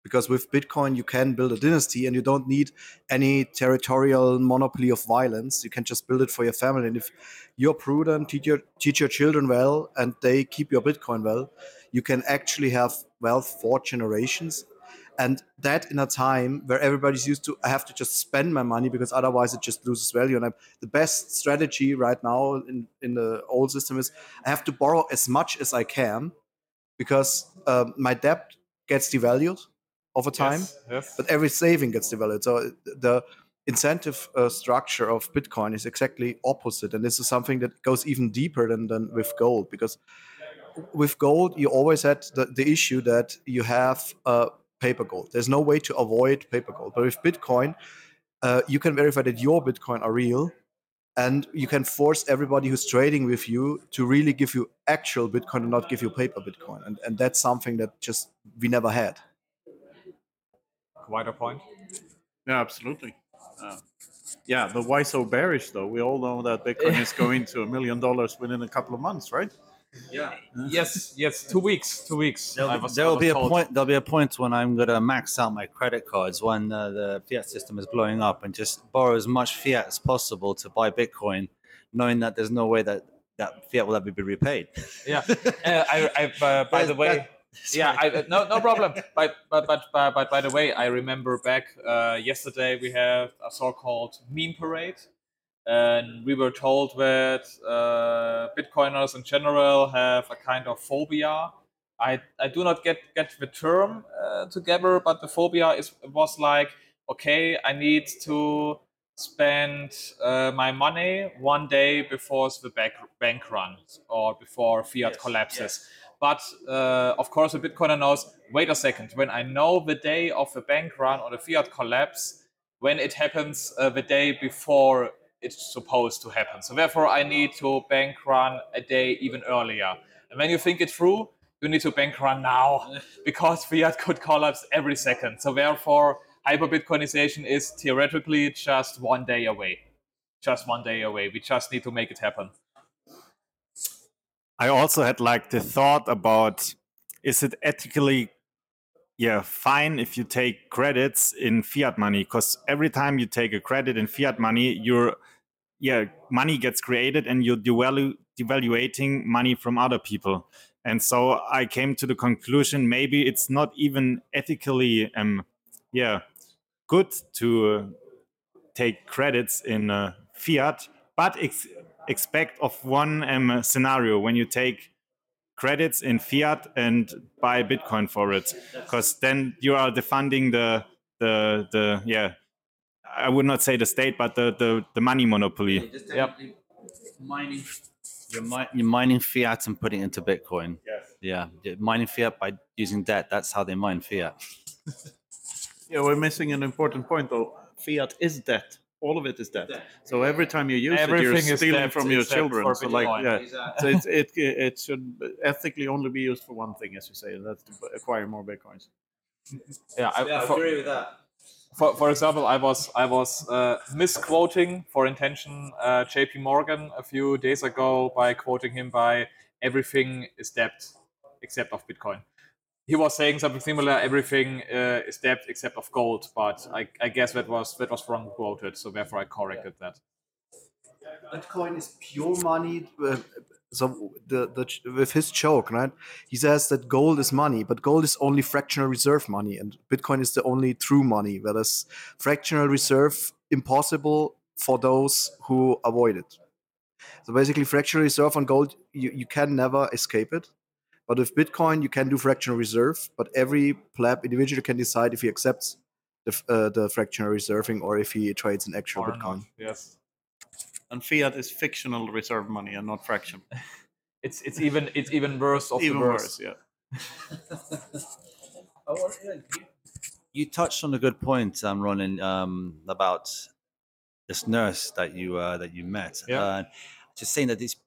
Because with Bitcoin, you can build a dynasty and you don't need any territorial monopoly of violence. You can just build it for your family. And if you're prudent, teach your, teach your children well, and they keep your Bitcoin well, you can actually have wealth for generations and that in a time where everybody's used to i have to just spend my money because otherwise it just loses value. And I'm, the best strategy right now in, in the old system is i have to borrow as much as i can because um, my debt gets devalued over time yes, yes. but every saving gets devalued. So the incentive uh, structure of bitcoin is exactly opposite. And this is something that goes even deeper than, than with gold because with gold you always had the, the issue that you have uh, paper gold. There's no way to avoid paper gold. But with Bitcoin, uh, you can verify that your Bitcoin are real, and you can force everybody who's trading with you to really give you actual Bitcoin and not give you paper Bitcoin. And and that's something that just we never had. Quite a point. Yeah, absolutely. Uh, yeah, but why so bearish though? We all know that Bitcoin is going to a million dollars within a couple of months, right? Yeah. yes. Yes. Two weeks. Two weeks. There'll, was, be a point. There'll be a point when I'm gonna max out my credit cards when uh, the fiat system is blowing up and just borrow as much fiat as possible to buy Bitcoin, knowing that there's no way that that fiat will ever be repaid. Yeah. uh, I, I uh, by the way. yeah, I, uh, no, no problem. but, but, but, but, but by the way, I remember back uh, yesterday we had a so-called meme parade and we were told that uh, Bitcoiners in general have a kind of phobia. I, I do not get, get the term uh, together, but the phobia is was like, okay, I need to spend uh, my money one day before the bank, bank runs or before fiat yes, collapses. Yes. But uh, of course, a Bitcoiner knows, wait a second, when I know the day of the bank run or the fiat collapse, when it happens uh, the day before it's supposed to happen. So therefore, I need to bank run a day even earlier. And when you think it through, you need to bank run now because fiat could collapse every second. So therefore, hyperbitcoinization is theoretically just one day away. Just one day away. We just need to make it happen. I also had like the thought about is it ethically yeah fine if you take credits in fiat money because every time you take a credit in fiat money your yeah money gets created and you're devalu- devaluating money from other people and so i came to the conclusion maybe it's not even ethically um yeah good to uh, take credits in uh, fiat but ex- expect of one um, scenario when you take credits in fiat and buy Bitcoin for it, because then you are defunding the the the yeah. I would not say the state, but the the, the money monopoly. Yep. Mining. You're, mi- you're mining fiat and putting it into Bitcoin. Yes. Yeah, you're mining fiat by using debt. That's how they mine fiat. Yeah, we're missing an important point though. Fiat is debt. All of it is debt. So every time you use Everything it, you're is stealing debt from your children. So like, Bitcoin. yeah. So it's, it it should ethically only be used for one thing, as you say, and that's to acquire more bitcoins. Yeah, I, for, with that. For, for example, I was I was uh, misquoting for intention uh, J.P. Morgan a few days ago by quoting him by everything is debt except of Bitcoin. He was saying something similar. Everything uh, is debt except of gold, but I, I guess that was that was wrong quoted, so therefore I corrected that. Bitcoin is pure money. So the, the with his joke, right? He says that gold is money, but gold is only fractional reserve money, and Bitcoin is the only true money. Whereas fractional reserve impossible for those who avoid it. So basically, fractional reserve on gold, you, you can never escape it. But with Bitcoin, you can do fractional reserve, but every pleb individual can decide if he accepts the, uh, the fractional reserving or if he trades in actual Bitcoin. Yes. And fiat is fictional reserve money and not fraction. It's it's even it's even worse of Even the worst. worse, yeah. You touched on a good point, um, Ronin, um, about this nurse that you uh, that you met. Yeah. Uh, just saying that these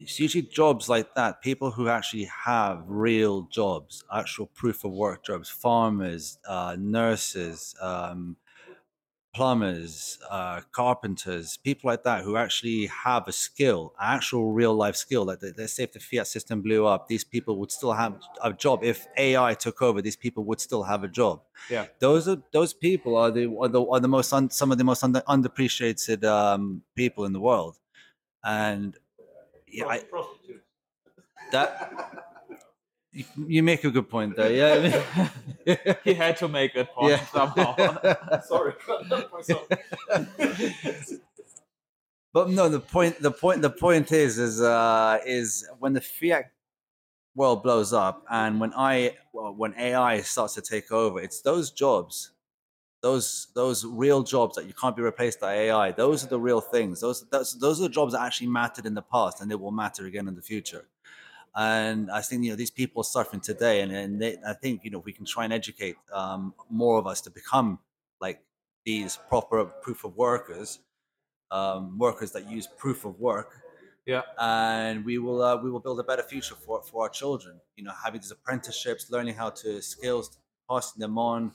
it's usually jobs like that, people who actually have real jobs, actual proof of work jobs, farmers, uh, nurses, um, plumbers, uh, carpenters, people like that who actually have a skill, actual real life skill. Like let's say if the fiat system blew up, these people would still have a job. If AI took over, these people would still have a job. Yeah. Those are those people are the are the, are the most un, some of the most under, underappreciated um, people in the world, and yeah, I, that. You, you make a good point there. Yeah. He had to make that point Yeah. somehow. Sorry. But no, the point, the point, the point is, is, uh, is when the fiat world blows up, and when I, well, when AI starts to take over, it's those jobs, those those real jobs that you can't be replaced by AI. Those are the real things. Those those, those are the jobs that actually mattered in the past, and they will matter again in the future. And I think you know these people are suffering today, and, and they, I think you know we can try and educate um, more of us to become like these proper proof of workers, um, workers that use proof of work, Yeah. and we will uh, we will build a better future for for our children. You know, having these apprenticeships, learning how to skills, passing them on.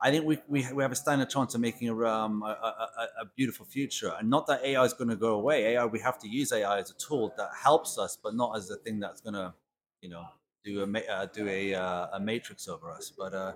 I think we, we, we have a standard chance of making a, um, a, a, a- beautiful future. And not that AI is going to go away. AI, we have to use AI as a tool that helps us, but not as a thing that's going to, you know, do a uh, do a, uh, a matrix over us. But uh,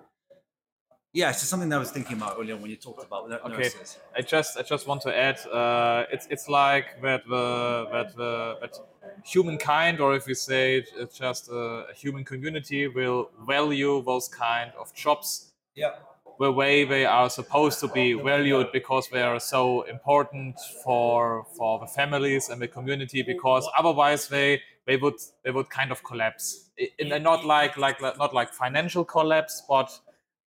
yeah, it's just something that I was thinking about earlier when you talked about nur- Okay. I just I just want to add uh, it's it's like that the that the that humankind or if we say it, it's just a, a human community will value those kind of jobs Yeah. The way they are supposed to be valued because they are so important for for the families and the community because otherwise they they would they would kind of collapse. And not like like- not like financial collapse but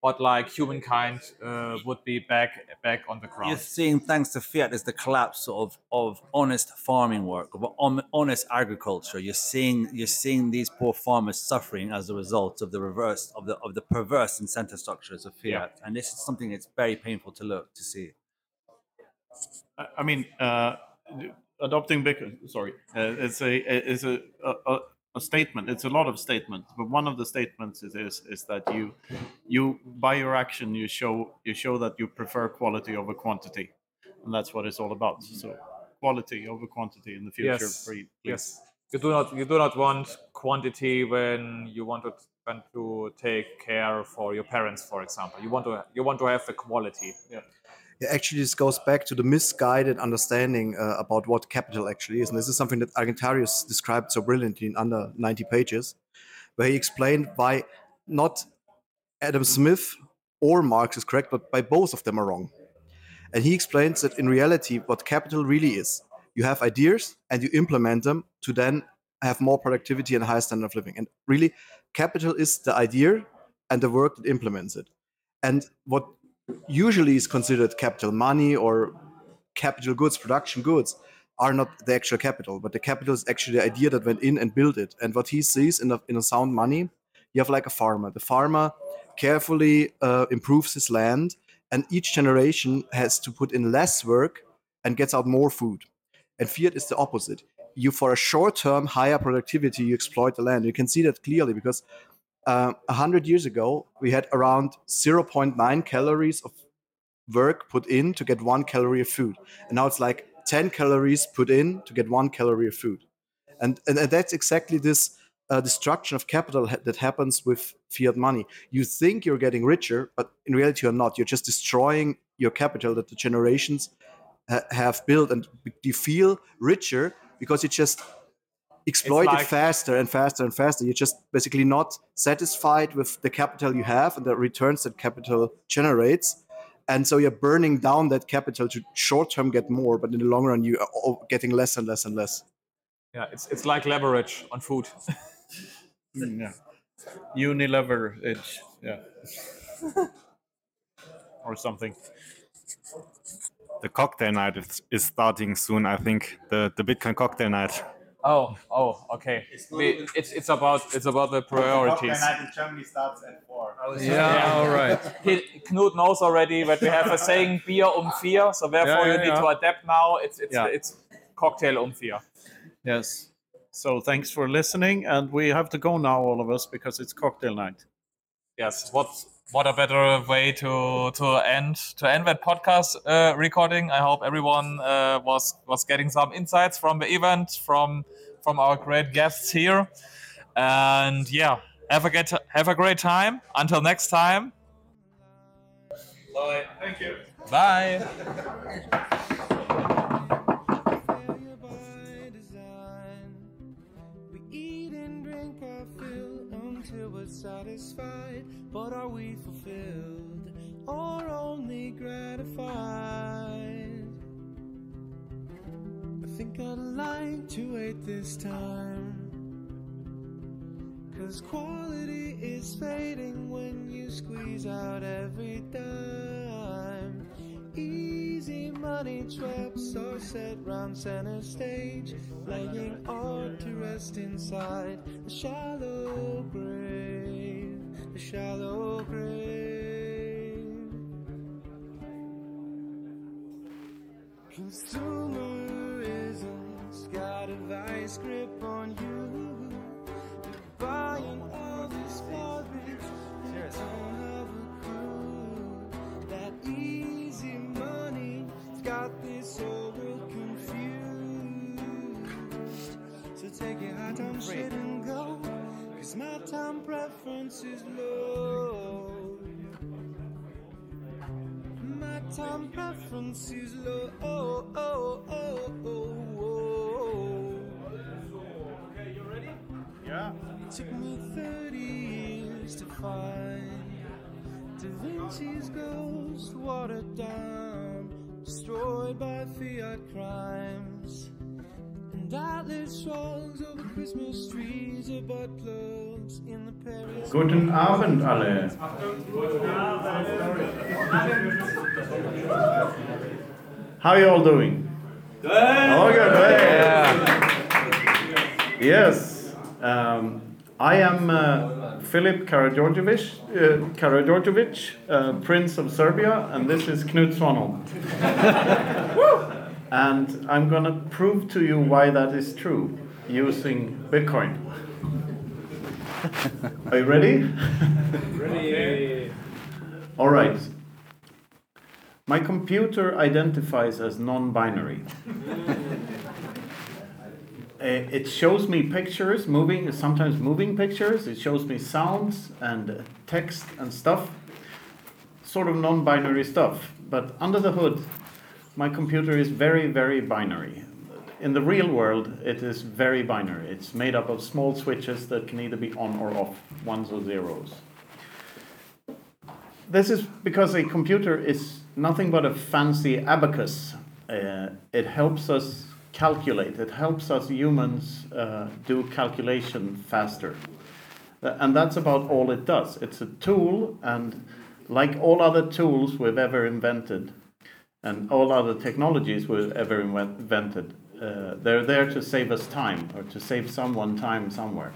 but like humankind uh, would be back back on the ground. You're seeing, thanks to fiat, is the collapse of, of honest farming work, of honest agriculture. You're seeing you're seeing these poor farmers suffering as a result of the reverse of the of the perverse incentive structures of fiat, Yeah. and this is something that's very painful to look to see. I I mean, uh, adopting Bitcoin. Sorry, uh, it's a it's a, a a a statement. It's a lot of statements, but one of the statements is is, is that you you by your action you show you show that you prefer quality over quantity, and that's what it's all about. So quality over quantity in the future. Yes, Please. yes you do not you do not want quantity when you want to want to take care for your parents for example you want to you want to have the quality yeah Yeah, actually, this goes back to the misguided understanding uh, about what capital actually is. And this is something that Argentarius described so brilliantly in under 90 pages, where he explained why not Adam Smith or Marx is correct, but by both of them are wrong. And he explains that in reality, what capital really is you have ideas and you implement them to then have more productivity and higher standard of living. And really, capital is the idea and the work that implements it. And what usually is considered capital money or capital goods, production goods, are not the actual capital, but the capital is actually the idea that went in and built it. And what he sees in a, in a sound money, you have like a farmer. The farmer carefully uh, improves his land, and each generation has to put in less work and gets out more food. And fiat is the opposite. You, for a short term, higher productivity, you exploit the land. You can see that clearly because uh, 100 years ago, we had around 0.9 calories of work put in to get one calorie of food. And now it's like 10 calories put in to get one calorie of food. And, and, and that's exactly this uh, destruction of capital ha- that happens with fiat money. You think you're getting richer, but in reality, you're not. You're just destroying your capital that the generations ha- have built. And you feel richer because you just exploit like- it faster and faster and faster. You're just basically not satisfied with the capital you have and the returns that capital generates. And so you're burning down that capital to short term get more, but in the long run, you are getting less and less and less. Yeah, it's it's like leverage on food. Mm, yeah. Unilever edge. Yeah. or something. The cocktail night is, is starting soon. I think the the Bitcoin cocktail night. Oh, oh, okay. We, it's it's about it's about the priorities. Night in Germany starts at four. Yeah, all right. He, Knut knows already that we have a saying beer um vier, so therefore Yeah, you yeah, need to adapt now. It's it's Yeah. it's cocktail um vier. Yes. So thanks for listening, and we have to go now, all of us, because it's cocktail night. Yes. What what a better way to to end to end that podcast uh, recording. I hope everyone uh, was was getting some insights from the event from from our great guests here. And yeah, have a get have a great time. Until next time. Bye. Thank you. Bye. satisfied. But are we fulfilled or only gratified? I think I'd like to wait this time. Cause quality is fading when you squeeze out every dime. Easy money traps are set round center stage, laying art to rest inside a shallow grave, shallow grave. Consumerism's got a vice grip on you. You're buying all this garbage, you don't have a clue. That easy money's got this whole world confused. So take your high time shit and go, cause my time preference is low. My time preference is low. Oh, oh, oh, oh, oh. Okay, you ready? Yeah. It took me 30 years to find Da Vinci's ghost watered down, destroyed by fiat crimes. Guten Abend alle. How are you all doing? Good. Oh, good. Hey. Yes. Um, I am uh, Filip Karađorđević, uh, Karađorđević, uh, Prince of Serbia, and this is Knut Svanholm. and I'm going to prove to you why that is true using Bitcoin. Are you ready? ready. All right. My computer identifies as non binary. Mm. Eh, it shows me pictures, moving, sometimes moving pictures. It shows me sounds and text and stuff, sort of non binary stuff. But under the hood, my computer is very, very binary. In the real world, it is very binary. It's made up of small switches that can either be on or off, ones or zeros. This is because a computer is nothing but a fancy abacus. Uh, it helps us calculate. It helps us humans uh, do calculation faster. Uh, And that's about all it does. It's a tool, and like all other tools we've ever invented, and all other technologies we've ever invented, uh, they're there to save us time or to save someone time somewhere.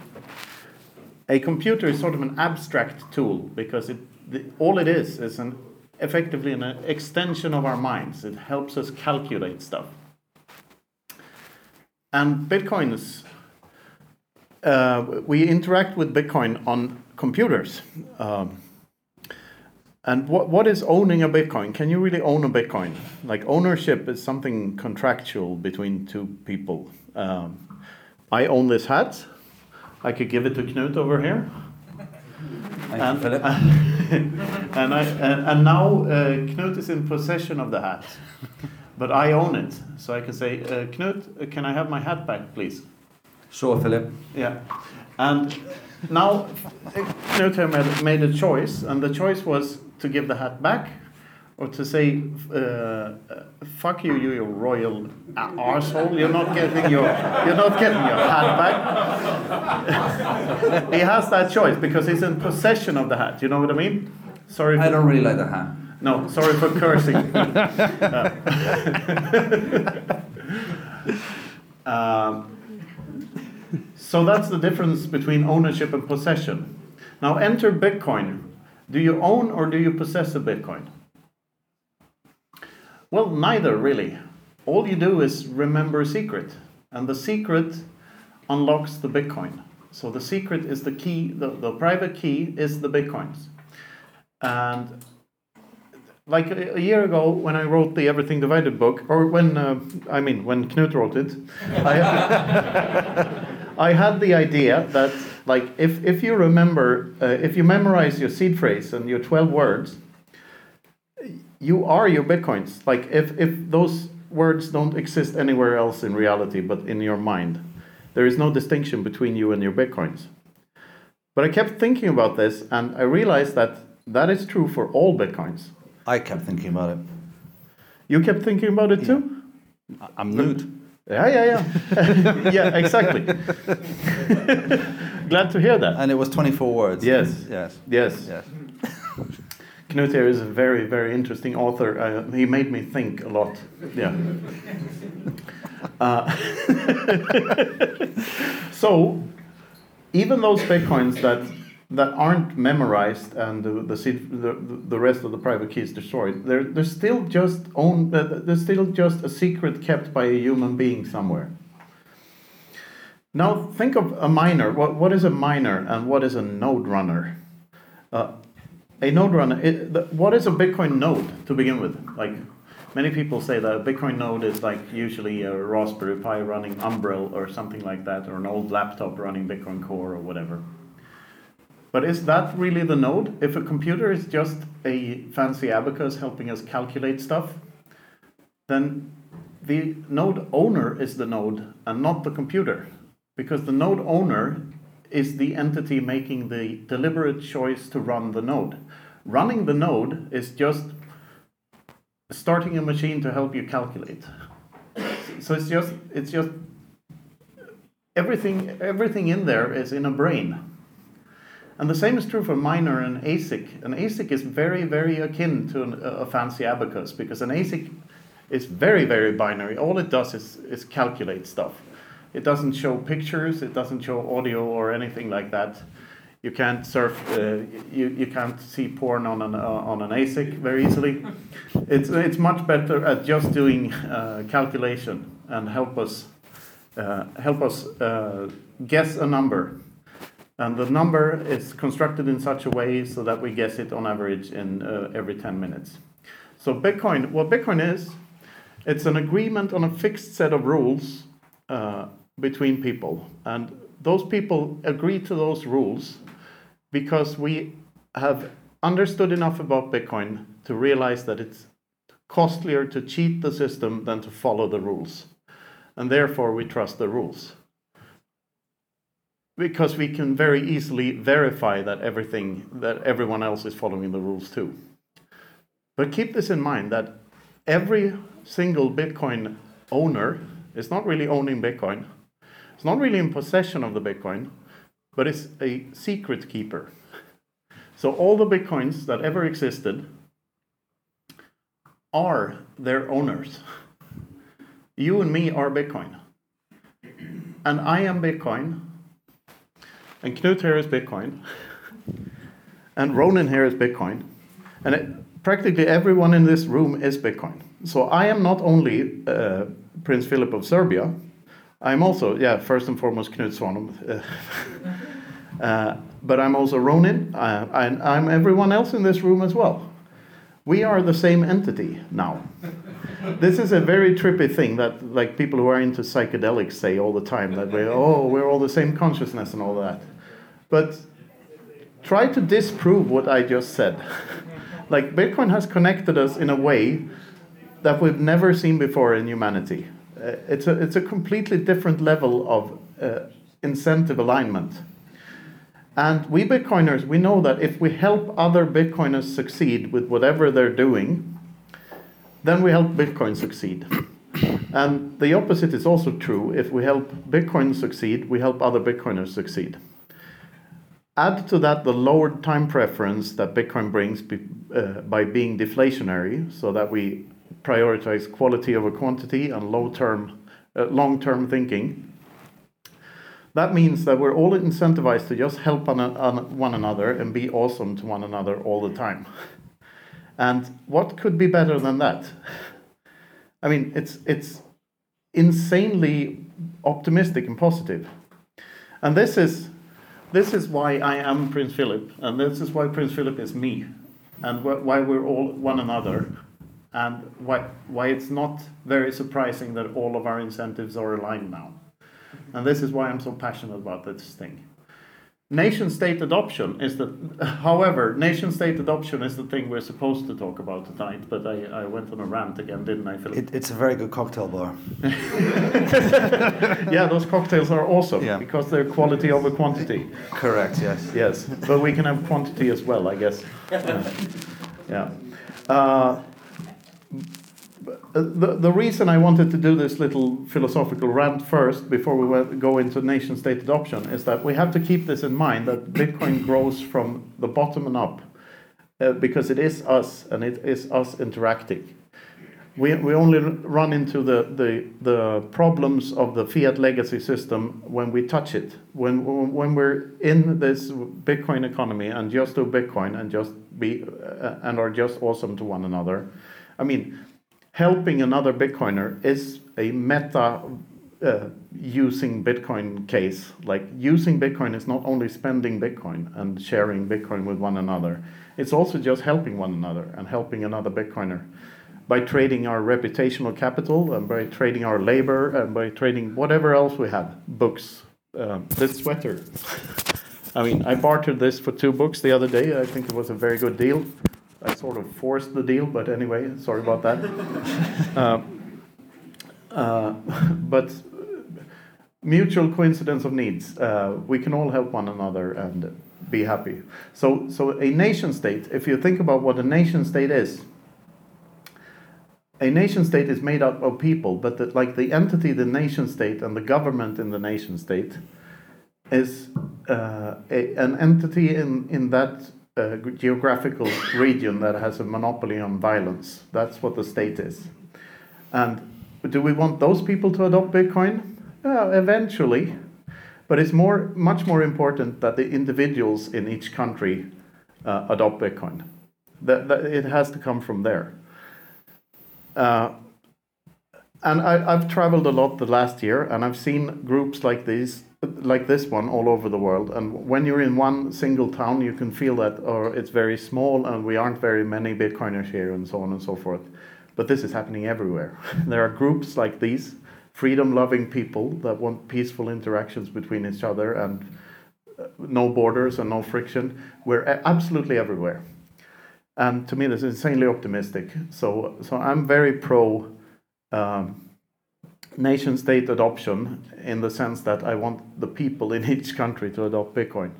A computer is sort of an abstract tool because it, the, all it is is an effectively an extension of our minds. It helps us calculate stuff. And Bitcoin is uh, we interact with Bitcoin on computers. Um, and what, what is owning a Bitcoin? Can you really own a Bitcoin? Like ownership is something contractual between two people. Um, I own this hat. I could give it to Knut over here. and, Philip. and, I, and, and now uh, Knut is in possession of the hat, but I own it. So I can say, uh, Knut, uh, can I have my hat back, please? Sure, Philip. Yeah. And now Knut made a choice, and the choice was to give the hat back or to say, uh, uh, fuck you, you, you royal a- arsehole. You're not getting your, you're not getting your hat back. he has that choice because he's in possession of the hat. You know what I mean? Sorry. I don't really like the hat. No, sorry for cursing. um, so that's the difference between ownership and possession. Now enter Bitcoin. Do you own or do you possess a Bitcoin? Well, neither really. All you do is remember a secret, and the secret unlocks the Bitcoin. So the secret is the key, the, the private key is the Bitcoins. And like a, year ago when I wrote the Everything Divided book, or when uh, I mean when Knut wrote it, I, I had the idea that like if if you remember, uh, if you memorize your seed phrase and your twelve words, you are your bitcoins. Like if if those words don't exist anywhere else in reality but in your mind, there is no distinction between you and your bitcoins. But I kept thinking about this, and I realized that that is true for all bitcoins. I kept thinking about it. You kept thinking about it too? I- I'm Knut. Yeah, yeah, yeah. yeah, exactly. Glad to hear that. And it was 24 words. Yes. Yes. Yes. Yes. Knut here is a very, very interesting author. Uh, he made me think a lot. Yeah. Uh, so, even those bitcoins that that aren't memorized and the the, seed, the the rest of the private key is destroyed, they're they're still just owned. Uh, they're still just a secret kept by a human being somewhere. Now think of a miner. What what is a miner and what is a node runner? Uh, a node runner. It, the, what is a Bitcoin node to begin with? Like many people say that a Bitcoin node is like usually a Raspberry Pi running Umbrel or something like that, or an old laptop running Bitcoin Core or whatever. But is that really the node? If a computer is just a fancy abacus helping us calculate stuff, then the node owner is the node and not the computer. Because the node owner is the entity making the deliberate choice to run the node. Running the node is just starting a machine to help you calculate. So it's just it's just everything everything in there is in a brain. And the same is true for miner and ASIC. An ASIC is very, very akin to an, a fancy abacus because an ASIC is very, very binary. All it does is, is calculate stuff. It doesn't show pictures, it doesn't show audio or anything like that. You can't surf, uh, you, you can't see porn on an, uh, on an ASIC very easily. It's, it's much better at just doing uh, calculation and help us, uh, help us uh, guess a number. And the number is constructed in such a way so that we guess it on average in every 10 minutes. So Bitcoin, what Bitcoin is, it's an agreement on a fixed set of rules uh, between people. And those people agree to those rules because we have understood enough about Bitcoin to realize that it's costlier to cheat the system than to follow the rules. And therefore, we trust the rules because we can very easily verify that everything that everyone else is following the rules too. But keep this in mind that every single Bitcoin owner is not really owning Bitcoin. Not really in possession of the Bitcoin, but it's a secret keeper. So all the Bitcoins that ever existed are their owners. You and me are Bitcoin. And I am Bitcoin. And Knut here is Bitcoin. And Ronin here is Bitcoin. And it, practically everyone in this room is Bitcoin. So I am not only uh, Prince Philip of Serbia, I'm also, yeah, first and foremost Knut Svanholm. Uh, but I'm also Ronin, uh, and I'm everyone else in this room as well. We are the same entity now. this is a very trippy thing that, like, people who are into psychedelics say all the time that we, oh, we're all the same consciousness and all that. But try to disprove what I just said. like, Bitcoin has connected us in a way that we've never seen before in humanity. Uh, it's, a, it's a completely different level of uh, incentive alignment. And we Bitcoiners, we know that if we help other Bitcoiners succeed with whatever they're doing, then we help Bitcoin succeed. And the opposite is also true. If we help Bitcoin succeed, we help other Bitcoiners succeed. Add to that the lowered time preference that Bitcoin brings be, uh, by being deflationary, so that we prioritize quality over quantity and low term, uh, long term thinking. That means that we're all incentivized to just help on, on one another and be awesome to one another all the time. And what could be better than that? I mean, it's, it's insanely optimistic and positive. And this is, this is why I am Prince Philip, and this is why Prince Philip is me, and wh- why we're all one another, and why, why it's not very surprising that all of our incentives are aligned now. And this is why I'm so passionate about this thing. Nation state adoption is the, however, nation state adoption is the thing we're supposed to talk about tonight, but I, I went on a rant again, didn't I, Philip? It, it's a very good cocktail bar. yeah, those cocktails are awesome Yeah. because they're quality over quantity. Correct, yes. Yes, but we can have quantity as well, I guess. Yeah. yeah. Uh, the, the reason I wanted to do this little philosophical rant first before we go into nation state adoption is that we have to keep this in mind that Bitcoin grows from the bottom and up uh, because it is us and it is us interacting. We, we only run into the, the, the problems of the fiat legacy system when we touch it. When, when we're in this Bitcoin economy and just do Bitcoin and just be uh, and are just awesome to one another. I mean, helping another Bitcoiner is a meta uh, using Bitcoin case. Like using Bitcoin is not only spending Bitcoin and sharing Bitcoin with one another, it's also just helping one another and helping another Bitcoiner by trading our reputational capital and by trading our labor and by trading whatever else we have books. Um, this sweater. I mean, I bartered this for two books the other day. I think it was a very good deal. I sort of forced the deal, but anyway, sorry about that. Um, uh, but mutual coincidence of needs. Uh, we can all help one another and be happy. So, so a nation state. If you think about what a nation state is, a nation state is made up of people, but the, like the entity, the nation state, and the government in the nation state is uh, a, an entity in in that uh, geographical region that has a monopoly on violence. That's what the state is. And do we want those people to adopt Bitcoin? Uh, eventually, but it's more, much more important that the individuals in each country uh, adopt Bitcoin. That, that it has to come from there. Uh, and I, I've traveled a lot the last year, and I've seen groups like these, like this one, all over the world. And when you're in one single town, you can feel that, or it's very small, and we aren't very many Bitcoiners here, and so on and so forth. But this is happening everywhere. there are groups like these, freedom-loving people that want peaceful interactions between each other and uh, no borders and no friction. We're absolutely everywhere. And to me, this is insanely optimistic. So, so I'm very pro um, nation state adoption in the sense that I want the people in each country to adopt Bitcoin.